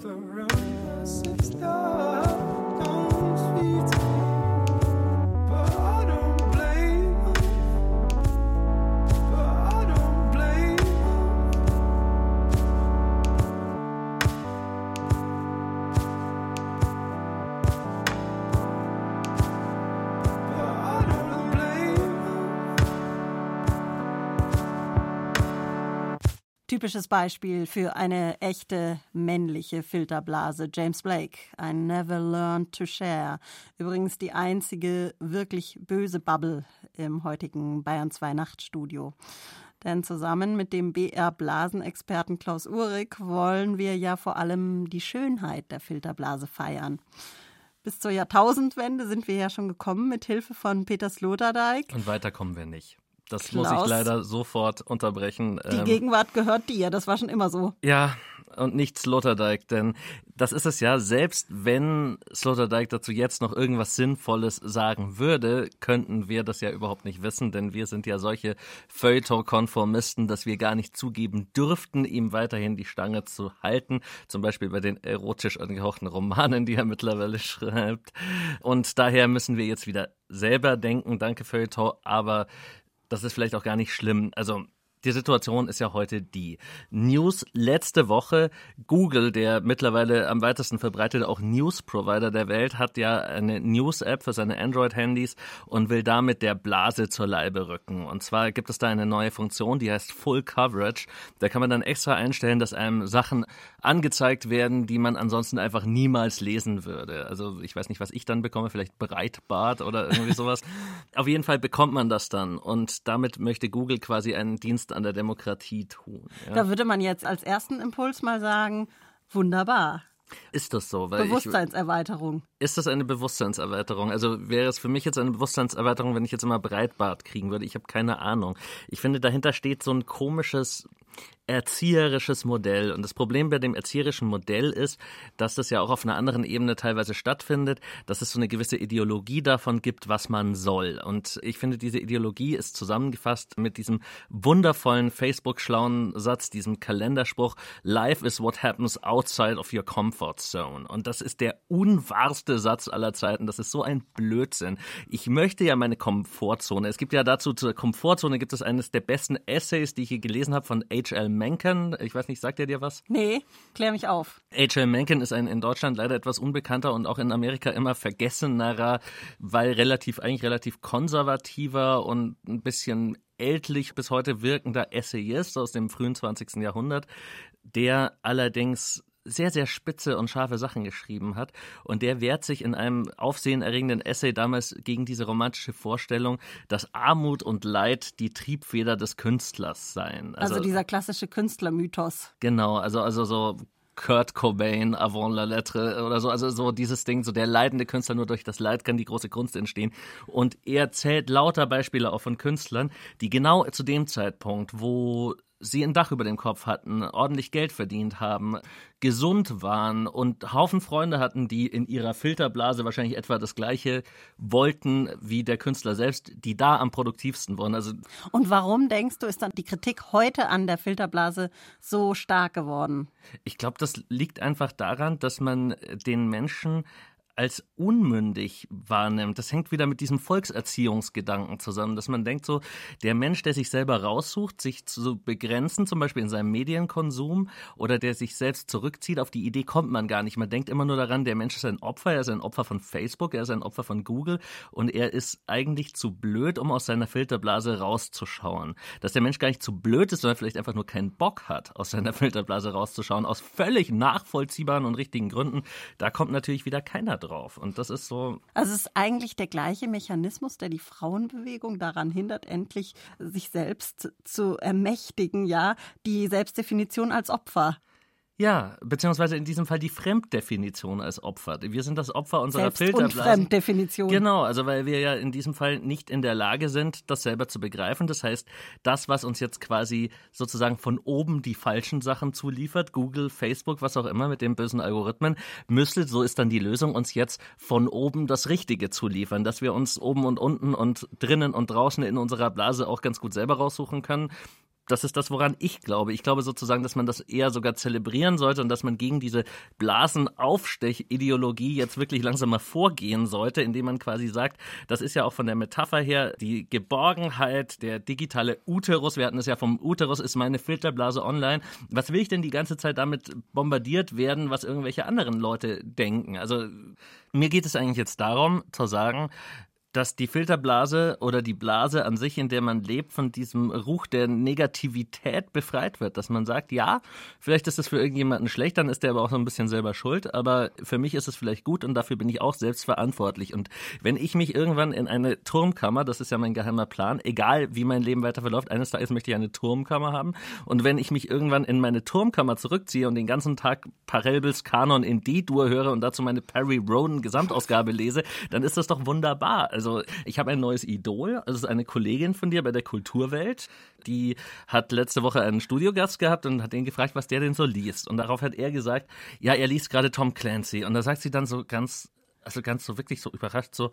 My brother Typisches Beispiel für eine echte männliche Filterblase. James Blake, I never learned to share. Übrigens die einzige wirklich böse Bubble im heutigen Bayern 2 Nachtstudio. Denn zusammen mit dem BR-Blasenexperten Klaus Uhrig wollen wir ja vor allem die Schönheit der Filterblase feiern. Bis zur Jahrtausendwende sind wir ja schon gekommen mit Hilfe von Peter Sloterdijk. Und weiter kommen wir nicht. Das Klaus, muss ich leider sofort unterbrechen. Die Ähm, Gegenwart gehört dir, das war schon immer so. Ja, und nicht Sloterdijk, denn das ist es ja, selbst wenn Sloterdijk dazu jetzt noch irgendwas Sinnvolles sagen würde, könnten wir das ja überhaupt nicht wissen, denn wir sind ja solche Feuilleton-Konformisten, dass wir gar nicht zugeben dürften, ihm weiterhin die Stange zu halten, zum Beispiel bei den erotisch angehauchten Romanen, die er mittlerweile schreibt. Und daher müssen wir jetzt wieder selber denken, danke Feuilleton, aber das ist vielleicht auch gar nicht schlimm. Also die Situation ist ja heute die. News letzte Woche. Google, der mittlerweile am weitesten verbreitete auch News-Provider der Welt, hat ja eine News-App für seine Android-Handys und will damit der Blase zur Leibe rücken. Und zwar gibt es da eine neue Funktion, die heißt Full Coverage. Da kann man dann extra einstellen, dass einem Sachen angezeigt werden, die man ansonsten einfach niemals lesen würde. Also ich weiß nicht, was ich dann bekomme, vielleicht Breitbart oder irgendwie sowas. Auf jeden Fall bekommt man das dann. Und damit möchte Google quasi einen Dienst an der Demokratie tun. Ja? Da würde man jetzt als ersten Impuls mal sagen, wunderbar. Ist das so? Weil ich, Bewusstseinserweiterung. ist das eine Bewusstseinserweiterung? Also wäre es für mich jetzt eine Bewusstseinserweiterung, wenn ich jetzt immer Breitbart kriegen würde? Ich habe keine Ahnung. Ich finde, dahinter steht so ein komisches erzieherisches Modell. Und das Problem bei dem erzieherischen Modell ist, dass das ja auch auf einer anderen Ebene teilweise stattfindet, dass es so eine gewisse Ideologie davon gibt, was man soll. Und ich finde, diese Ideologie ist zusammengefasst mit diesem wundervollen Facebook-schlauen Satz, diesem Kalenderspruch, Life is what happens outside of your comfort zone. Und das ist der unwahrste Satz aller Zeiten. Das ist so ein Blödsinn. Ich möchte ja meine Komfortzone. Es gibt ja dazu zur Komfortzone gibt es eines der besten Essays, die ich je gelesen habe von A. H.L. Mencken. Ich weiß nicht, sagt er dir was? Nee, klär mich auf. H.L. Mencken ist ein in Deutschland leider etwas unbekannter und auch in Amerika immer vergessenerer, weil relativ, eigentlich relativ konservativer und ein bisschen ältlich bis heute wirkender Essayist aus dem frühen 20. Jahrhundert, der allerdings sehr, sehr spitze und scharfe Sachen geschrieben hat. Und der wehrt sich in einem aufsehenerregenden Essay damals gegen diese romantische Vorstellung, dass Armut und Leid die Triebfeder des Künstlers seien. Also, dieser klassische Künstlermythos. Genau, also, also so Kurt Cobain avant la lettre oder so, also so dieses Ding, so der leidende Künstler, nur durch das Leid kann die große Kunst entstehen. Und er zählt lauter Beispiele auch von Künstlern, die genau zu dem Zeitpunkt, wo sie ein Dach über dem Kopf hatten, ordentlich Geld verdient haben, gesund waren und Haufen Freunde hatten, die in ihrer Filterblase wahrscheinlich etwa das gleiche wollten wie der Künstler selbst, die da am produktivsten waren. Also Und warum denkst du, ist dann die Kritik heute an der Filterblase so stark geworden? ich glaube, das liegt einfach daran, dass man den Menschen als unmündig wahrnimmt. Das hängt wieder mit diesem Volkserziehungsgedanken zusammen, dass man denkt so, der Mensch, der sich selber raussucht, sich zu begrenzen, zum Beispiel in seinem Medienkonsum oder der sich selbst zurückzieht, auf die Idee kommt man gar nicht. Man denkt immer nur daran, der Mensch ist ein Opfer, er ist ein Opfer von Facebook, er ist ein Opfer von Google und er ist eigentlich zu blöd, um aus seiner Filterblase rauszuschauen. Dass der Mensch gar nicht zu blöd ist, sondern vielleicht einfach nur keinen Bock hat, aus seiner Filterblase rauszuschauen, aus völlig nachvollziehbaren und richtigen Gründen, da kommt natürlich wieder keiner drauf. Und das ist so, Also es ist eigentlich der gleiche Mechanismus, der die Frauenbewegung daran hindert, endlich sich selbst zu ermächtigen, ja, die Selbstdefinition als Opfer. Ja, beziehungsweise in diesem Fall die Fremddefinition als Opfer. Wir sind das Opfer unserer Selbst- und Filterblasen. Fremddefinition. Genau, also weil wir ja in diesem Fall nicht in der Lage sind, das selber zu begreifen. Das heißt, das, was uns jetzt quasi sozusagen von oben die falschen Sachen zuliefert, Google, Facebook, was auch immer mit den bösen Algorithmen, müsste, so ist dann die Lösung, uns jetzt von oben das Richtige zuliefern, dass wir uns oben und unten und drinnen und draußen in unserer Blase auch ganz gut selber raussuchen können das ist das, woran ich glaube. Ich glaube sozusagen, dass man das eher sogar zelebrieren sollte und dass man gegen diese Blasenaufstech-Ideologie jetzt wirklich langsam mal vorgehen sollte, indem man quasi sagt, das ist ja auch von der Metapher her die Geborgenheit, der digitale Uterus. Wir hatten es ja vom Uterus ist meine Filterblase online. Was will ich denn die ganze Zeit damit bombardiert werden, was irgendwelche anderen Leute denken? Also mir geht es eigentlich jetzt darum, zu sagen, dass die Filterblase oder die Blase an sich, in der man lebt, von diesem Ruch der Negativität befreit wird. Dass man sagt, ja, vielleicht ist es für irgendjemanden schlecht, dann ist der aber auch so ein bisschen selber schuld, aber für mich ist es vielleicht gut und dafür bin ich auch selbst verantwortlich. Und wenn ich mich irgendwann in eine Turmkammer, das ist ja mein geheimer Plan, egal wie mein Leben weiter verläuft, eines Tages möchte ich eine Turmkammer haben. Und wenn ich mich irgendwann in meine Turmkammer zurückziehe und den ganzen Tag Parelbels Kanon in D-Dur höre und dazu meine Perry Roden Gesamtausgabe lese, dann ist das doch wunderbar. Also ich habe ein neues Idol, das ist eine Kollegin von dir bei der Kulturwelt, die hat letzte Woche einen Studiogast gehabt und hat ihn gefragt, was der denn so liest. Und darauf hat er gesagt, ja, er liest gerade Tom Clancy. Und da sagt sie dann so ganz, also ganz so wirklich so überrascht, so,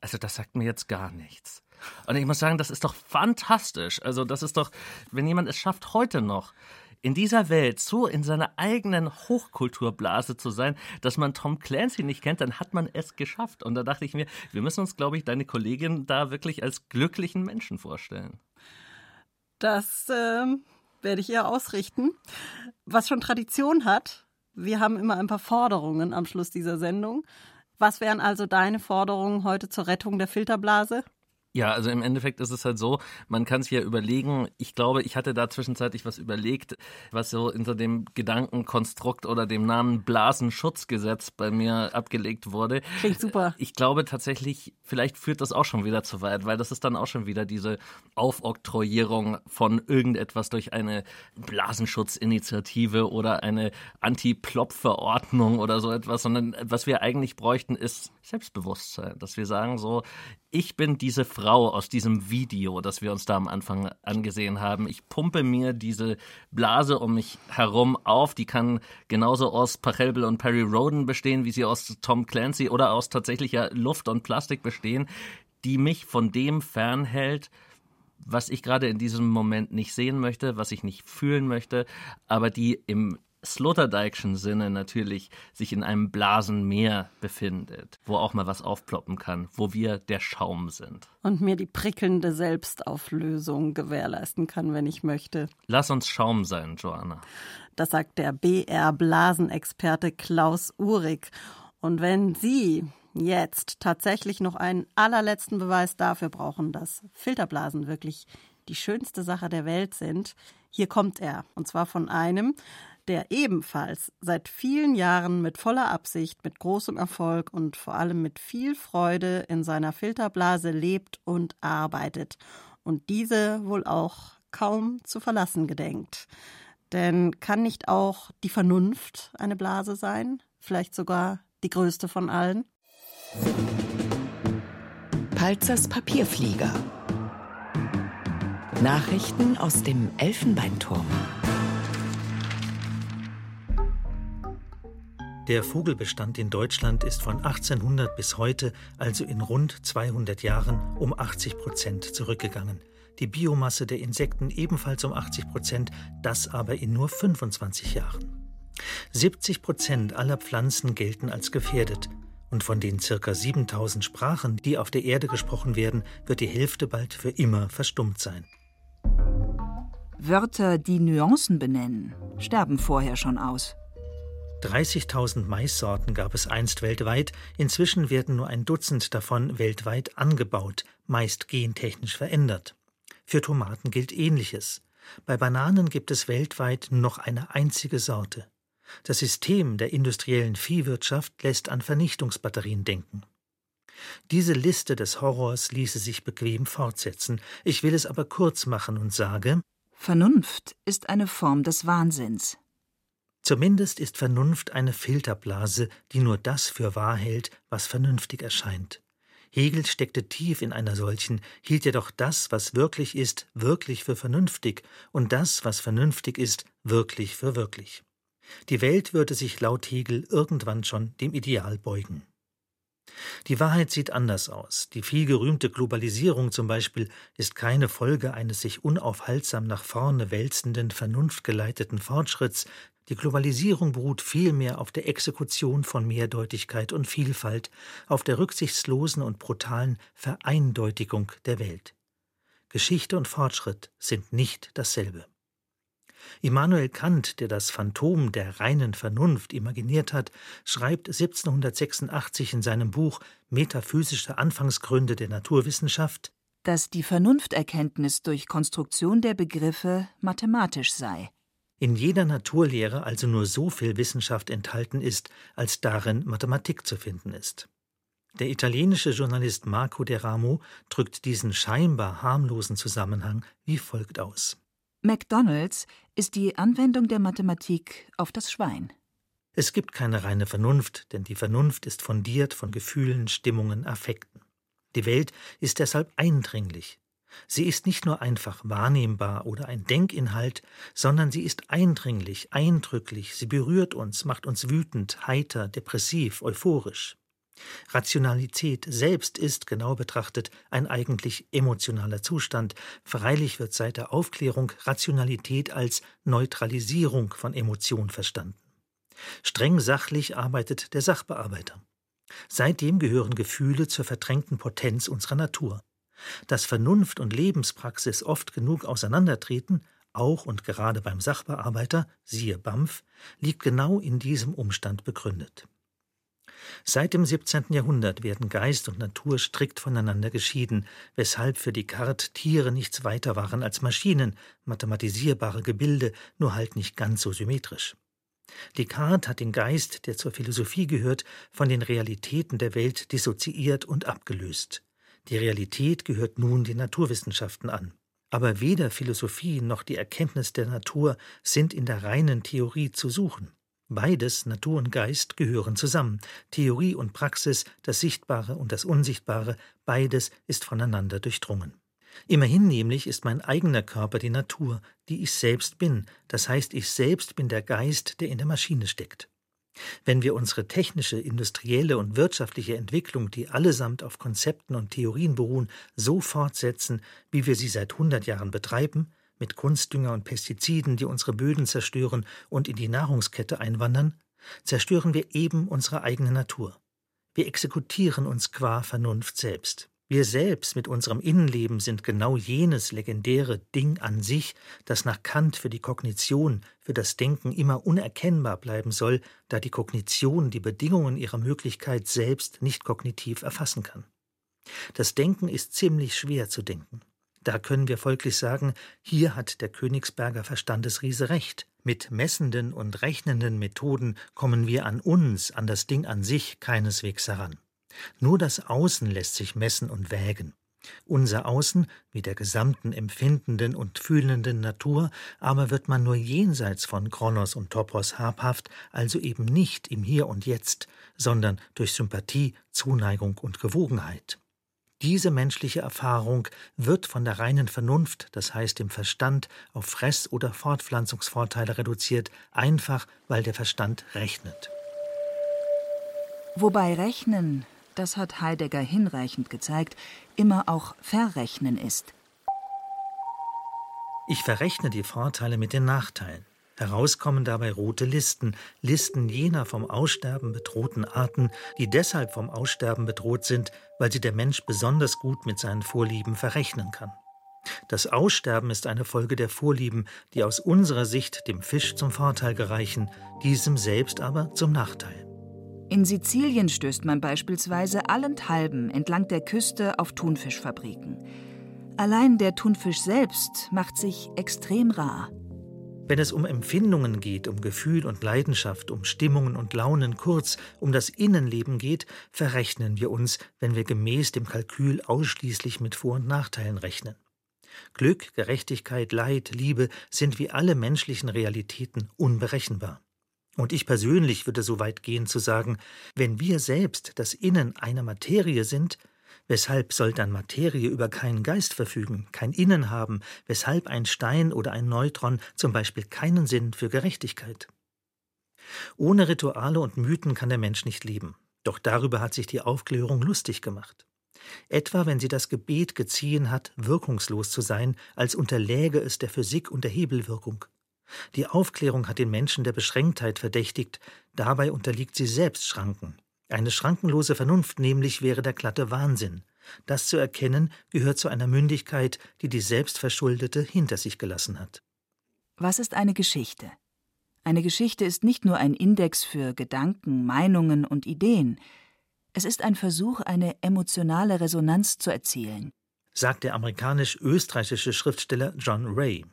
also das sagt mir jetzt gar nichts. Und ich muss sagen, das ist doch fantastisch. Also das ist doch, wenn jemand es schafft, heute noch in dieser Welt so in seiner eigenen Hochkulturblase zu sein, dass man Tom Clancy nicht kennt, dann hat man es geschafft. Und da dachte ich mir, wir müssen uns, glaube ich, deine Kollegin da wirklich als glücklichen Menschen vorstellen. Das ähm, werde ich ihr ausrichten. Was schon Tradition hat, wir haben immer ein paar Forderungen am Schluss dieser Sendung. Was wären also deine Forderungen heute zur Rettung der Filterblase? Ja, also im Endeffekt ist es halt so, man kann sich ja überlegen, ich glaube, ich hatte da zwischenzeitlich was überlegt, was so hinter dem Gedankenkonstrukt oder dem Namen Blasenschutzgesetz bei mir abgelegt wurde. Klingt super. Ich glaube tatsächlich, vielleicht führt das auch schon wieder zu weit, weil das ist dann auch schon wieder diese Aufoktroyierung von irgendetwas durch eine Blasenschutzinitiative oder eine Anti-Plop-Verordnung oder so etwas, sondern was wir eigentlich bräuchten, ist Selbstbewusstsein, dass wir sagen so, ich bin diese Frau aus diesem Video, das wir uns da am Anfang angesehen haben. Ich pumpe mir diese Blase um mich herum auf. Die kann genauso aus Pachelbel und Perry Roden bestehen, wie sie aus Tom Clancy oder aus tatsächlicher Luft und Plastik bestehen, die mich von dem fernhält, was ich gerade in diesem Moment nicht sehen möchte, was ich nicht fühlen möchte, aber die im Sloterdijkschen Sinne natürlich sich in einem Blasenmeer befindet, wo auch mal was aufploppen kann, wo wir der Schaum sind. Und mir die prickelnde Selbstauflösung gewährleisten kann, wenn ich möchte. Lass uns Schaum sein, Joanna. Das sagt der BR-Blasenexperte Klaus Uhrig. Und wenn Sie jetzt tatsächlich noch einen allerletzten Beweis dafür brauchen, dass Filterblasen wirklich die schönste Sache der Welt sind, hier kommt er. Und zwar von einem, der ebenfalls seit vielen Jahren mit voller Absicht, mit großem Erfolg und vor allem mit viel Freude in seiner Filterblase lebt und arbeitet und diese wohl auch kaum zu verlassen gedenkt. Denn kann nicht auch die Vernunft eine Blase sein? Vielleicht sogar die größte von allen? Palzers Papierflieger. Nachrichten aus dem Elfenbeinturm. Der Vogelbestand in Deutschland ist von 1800 bis heute, also in rund 200 Jahren, um 80 Prozent zurückgegangen. Die Biomasse der Insekten ebenfalls um 80 Prozent, das aber in nur 25 Jahren. 70 Prozent aller Pflanzen gelten als gefährdet. Und von den circa 7000 Sprachen, die auf der Erde gesprochen werden, wird die Hälfte bald für immer verstummt sein. Wörter, die Nuancen benennen, sterben vorher schon aus. 30.000 Maissorten gab es einst weltweit, inzwischen werden nur ein Dutzend davon weltweit angebaut, meist gentechnisch verändert. Für Tomaten gilt ähnliches. Bei Bananen gibt es weltweit noch eine einzige Sorte. Das System der industriellen Viehwirtschaft lässt an Vernichtungsbatterien denken. Diese Liste des Horrors ließe sich bequem fortsetzen. Ich will es aber kurz machen und sage, Vernunft ist eine Form des Wahnsinns. Zumindest ist Vernunft eine Filterblase, die nur das für wahr hält, was vernünftig erscheint. Hegel steckte tief in einer solchen, hielt jedoch das, was wirklich ist, wirklich für vernünftig und das, was vernünftig ist, wirklich für wirklich. Die Welt würde sich laut Hegel irgendwann schon dem Ideal beugen. Die Wahrheit sieht anders aus. Die vielgerühmte Globalisierung zum Beispiel ist keine Folge eines sich unaufhaltsam nach vorne wälzenden, vernunftgeleiteten Fortschritts. Die Globalisierung beruht vielmehr auf der Exekution von Mehrdeutigkeit und Vielfalt, auf der rücksichtslosen und brutalen Vereindeutigung der Welt. Geschichte und Fortschritt sind nicht dasselbe. Immanuel Kant, der das Phantom der reinen Vernunft imaginiert hat, schreibt 1786 in seinem Buch Metaphysische Anfangsgründe der Naturwissenschaft, dass die Vernunfterkenntnis durch Konstruktion der Begriffe mathematisch sei. In jeder Naturlehre also nur so viel Wissenschaft enthalten ist, als darin Mathematik zu finden ist. Der italienische Journalist Marco de Ramo drückt diesen scheinbar harmlosen Zusammenhang wie folgt aus. McDonalds ist die Anwendung der Mathematik auf das Schwein. Es gibt keine reine Vernunft, denn die Vernunft ist fundiert von Gefühlen, Stimmungen, Affekten. Die Welt ist deshalb eindringlich. Sie ist nicht nur einfach wahrnehmbar oder ein Denkinhalt, sondern sie ist eindringlich, eindrücklich, sie berührt uns, macht uns wütend, heiter, depressiv, euphorisch. Rationalität selbst ist, genau betrachtet, ein eigentlich emotionaler Zustand. Freilich wird seit der Aufklärung Rationalität als Neutralisierung von Emotion verstanden. Streng sachlich arbeitet der Sachbearbeiter. Seitdem gehören Gefühle zur verdrängten Potenz unserer Natur. Dass Vernunft und Lebenspraxis oft genug auseinandertreten, auch und gerade beim Sachbearbeiter, siehe BAMF, liegt genau in diesem Umstand begründet. Seit dem 17. Jahrhundert werden Geist und Natur strikt voneinander geschieden, weshalb für Descartes Tiere nichts weiter waren als Maschinen, mathematisierbare Gebilde, nur halt nicht ganz so symmetrisch. Descartes hat den Geist, der zur Philosophie gehört, von den Realitäten der Welt dissoziiert und abgelöst. Die Realität gehört nun den Naturwissenschaften an. Aber weder Philosophie noch die Erkenntnis der Natur sind in der reinen Theorie zu suchen. Beides, Natur und Geist, gehören zusammen. Theorie und Praxis, das Sichtbare und das Unsichtbare, beides ist voneinander durchdrungen. Immerhin nämlich ist mein eigener Körper die Natur, die ich selbst bin, das heißt ich selbst bin der Geist, der in der Maschine steckt. Wenn wir unsere technische, industrielle und wirtschaftliche Entwicklung, die allesamt auf Konzepten und Theorien beruhen, so fortsetzen, wie wir sie seit hundert Jahren betreiben, mit Kunstdünger und Pestiziden, die unsere Böden zerstören und in die Nahrungskette einwandern, zerstören wir eben unsere eigene Natur. Wir exekutieren uns qua Vernunft selbst. Wir selbst mit unserem Innenleben sind genau jenes legendäre Ding an sich, das nach Kant für die Kognition, für das Denken immer unerkennbar bleiben soll, da die Kognition die Bedingungen ihrer Möglichkeit selbst nicht kognitiv erfassen kann. Das Denken ist ziemlich schwer zu denken. Da können wir folglich sagen, hier hat der Königsberger Verstandesriese recht. Mit messenden und rechnenden Methoden kommen wir an uns, an das Ding an sich keineswegs heran. Nur das Außen lässt sich messen und wägen. Unser Außen, wie der gesamten empfindenden und fühlenden Natur, aber wird man nur jenseits von Kronos und Topos habhaft, also eben nicht im Hier und Jetzt, sondern durch Sympathie, Zuneigung und Gewogenheit. Diese menschliche Erfahrung wird von der reinen Vernunft, das heißt dem Verstand, auf Fress- oder Fortpflanzungsvorteile reduziert, einfach weil der Verstand rechnet. Wobei Rechnen das hat Heidegger hinreichend gezeigt, immer auch Verrechnen ist. Ich verrechne die Vorteile mit den Nachteilen. Herauskommen dabei rote Listen, Listen jener vom Aussterben bedrohten Arten, die deshalb vom Aussterben bedroht sind, weil sie der Mensch besonders gut mit seinen Vorlieben verrechnen kann. Das Aussterben ist eine Folge der Vorlieben, die aus unserer Sicht dem Fisch zum Vorteil gereichen, diesem selbst aber zum Nachteil. In Sizilien stößt man beispielsweise allenthalben entlang der Küste auf Thunfischfabriken. Allein der Thunfisch selbst macht sich extrem rar. Wenn es um Empfindungen geht, um Gefühl und Leidenschaft, um Stimmungen und Launen, kurz um das Innenleben geht, verrechnen wir uns, wenn wir gemäß dem Kalkül ausschließlich mit Vor- und Nachteilen rechnen. Glück, Gerechtigkeit, Leid, Liebe sind wie alle menschlichen Realitäten unberechenbar. Und ich persönlich würde so weit gehen zu sagen, wenn wir selbst das Innen einer Materie sind, weshalb soll dann Materie über keinen Geist verfügen, kein Innen haben, weshalb ein Stein oder ein Neutron zum Beispiel keinen Sinn für Gerechtigkeit? Ohne Rituale und Mythen kann der Mensch nicht leben. Doch darüber hat sich die Aufklärung lustig gemacht. Etwa wenn sie das Gebet geziehen hat, wirkungslos zu sein, als unterläge es der Physik und der Hebelwirkung. Die Aufklärung hat den Menschen der Beschränktheit verdächtigt, dabei unterliegt sie selbst Schranken. Eine schrankenlose Vernunft nämlich wäre der glatte Wahnsinn. Das zu erkennen gehört zu einer Mündigkeit, die die Selbstverschuldete hinter sich gelassen hat. Was ist eine Geschichte? Eine Geschichte ist nicht nur ein Index für Gedanken, Meinungen und Ideen. Es ist ein Versuch, eine emotionale Resonanz zu erzielen, sagt der amerikanisch-österreichische Schriftsteller John Ray.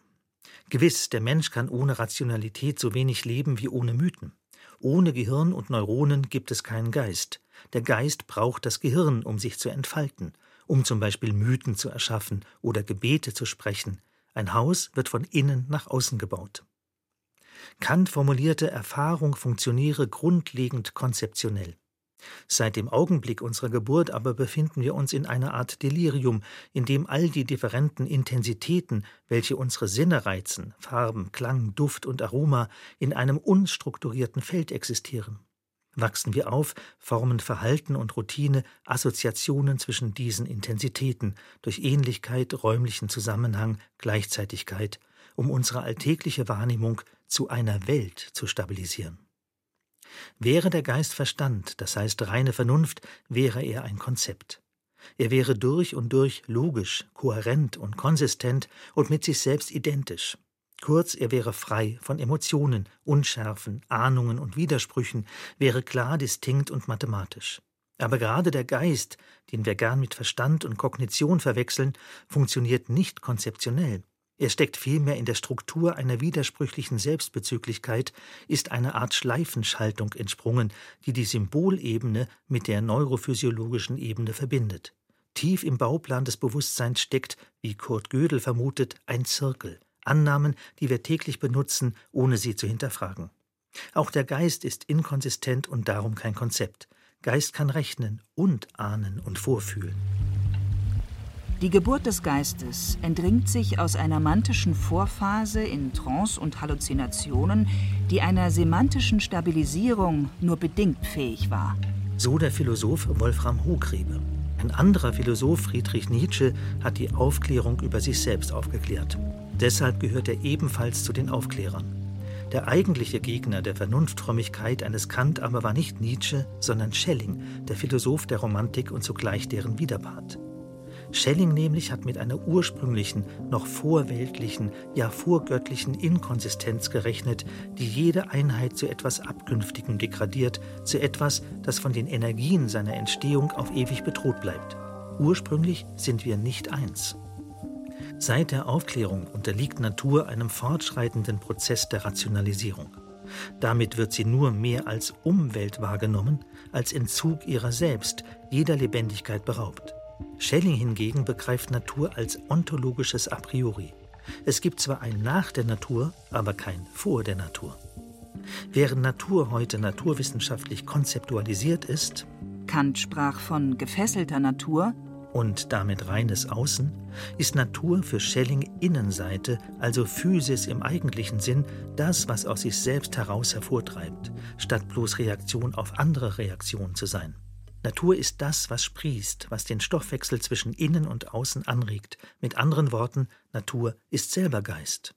Gewiss, der Mensch kann ohne Rationalität so wenig leben wie ohne Mythen. Ohne Gehirn und Neuronen gibt es keinen Geist. Der Geist braucht das Gehirn, um sich zu entfalten, um zum Beispiel Mythen zu erschaffen oder Gebete zu sprechen. Ein Haus wird von innen nach außen gebaut. Kant formulierte, Erfahrung funktioniere grundlegend konzeptionell. Seit dem Augenblick unserer Geburt aber befinden wir uns in einer Art Delirium, in dem all die differenten Intensitäten, welche unsere Sinne reizen, Farben, Klang, Duft und Aroma, in einem unstrukturierten Feld existieren. Wachsen wir auf, formen Verhalten und Routine Assoziationen zwischen diesen Intensitäten durch Ähnlichkeit, räumlichen Zusammenhang, Gleichzeitigkeit, um unsere alltägliche Wahrnehmung zu einer Welt zu stabilisieren. Wäre der Geist Verstand, das heißt reine Vernunft, wäre er ein Konzept. Er wäre durch und durch logisch, kohärent und konsistent und mit sich selbst identisch. Kurz, er wäre frei von Emotionen, Unschärfen, Ahnungen und Widersprüchen, wäre klar, distinkt und mathematisch. Aber gerade der Geist, den wir gern mit Verstand und Kognition verwechseln, funktioniert nicht konzeptionell. Er steckt vielmehr in der Struktur einer widersprüchlichen Selbstbezüglichkeit, ist eine Art Schleifenschaltung entsprungen, die die Symbolebene mit der neurophysiologischen Ebene verbindet. Tief im Bauplan des Bewusstseins steckt, wie Kurt Gödel vermutet, ein Zirkel, Annahmen, die wir täglich benutzen, ohne sie zu hinterfragen. Auch der Geist ist inkonsistent und darum kein Konzept. Geist kann rechnen und ahnen und vorfühlen. Die Geburt des Geistes entringt sich aus einer mantischen Vorphase in Trance und Halluzinationen, die einer semantischen Stabilisierung nur bedingt fähig war. So der Philosoph Wolfram Hochgrebe. Ein anderer Philosoph, Friedrich Nietzsche, hat die Aufklärung über sich selbst aufgeklärt. Deshalb gehört er ebenfalls zu den Aufklärern. Der eigentliche Gegner der Vernunftfrömmigkeit eines Kant aber war nicht Nietzsche, sondern Schelling, der Philosoph der Romantik und zugleich deren Widerpart. Schelling nämlich hat mit einer ursprünglichen, noch vorweltlichen, ja vorgöttlichen Inkonsistenz gerechnet, die jede Einheit zu etwas Abkünftigem degradiert, zu etwas, das von den Energien seiner Entstehung auf ewig bedroht bleibt. Ursprünglich sind wir nicht eins. Seit der Aufklärung unterliegt Natur einem fortschreitenden Prozess der Rationalisierung. Damit wird sie nur mehr als Umwelt wahrgenommen, als Entzug ihrer selbst, jeder Lebendigkeit beraubt. Schelling hingegen begreift Natur als ontologisches A priori. Es gibt zwar ein Nach der Natur, aber kein Vor der Natur. Während Natur heute naturwissenschaftlich konzeptualisiert ist, Kant sprach von gefesselter Natur, und damit reines Außen, ist Natur für Schelling Innenseite, also Physis im eigentlichen Sinn, das, was aus sich selbst heraus hervortreibt, statt bloß Reaktion auf andere Reaktionen zu sein. Natur ist das, was sprießt, was den Stoffwechsel zwischen Innen und Außen anregt. Mit anderen Worten, Natur ist selber Geist.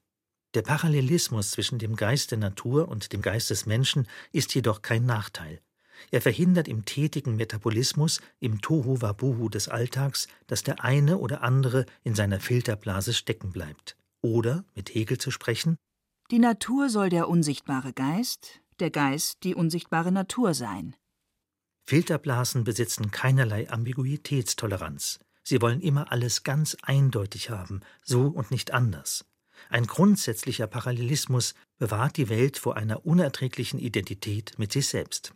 Der Parallelismus zwischen dem Geist der Natur und dem Geist des Menschen ist jedoch kein Nachteil. Er verhindert im tätigen Metabolismus, im Tohu Wabuhu des Alltags, dass der eine oder andere in seiner Filterblase stecken bleibt. Oder, mit Hegel zu sprechen, die Natur soll der unsichtbare Geist, der Geist die unsichtbare Natur sein. Filterblasen besitzen keinerlei Ambiguitätstoleranz. Sie wollen immer alles ganz eindeutig haben, so und nicht anders. Ein grundsätzlicher Parallelismus bewahrt die Welt vor einer unerträglichen Identität mit sich selbst.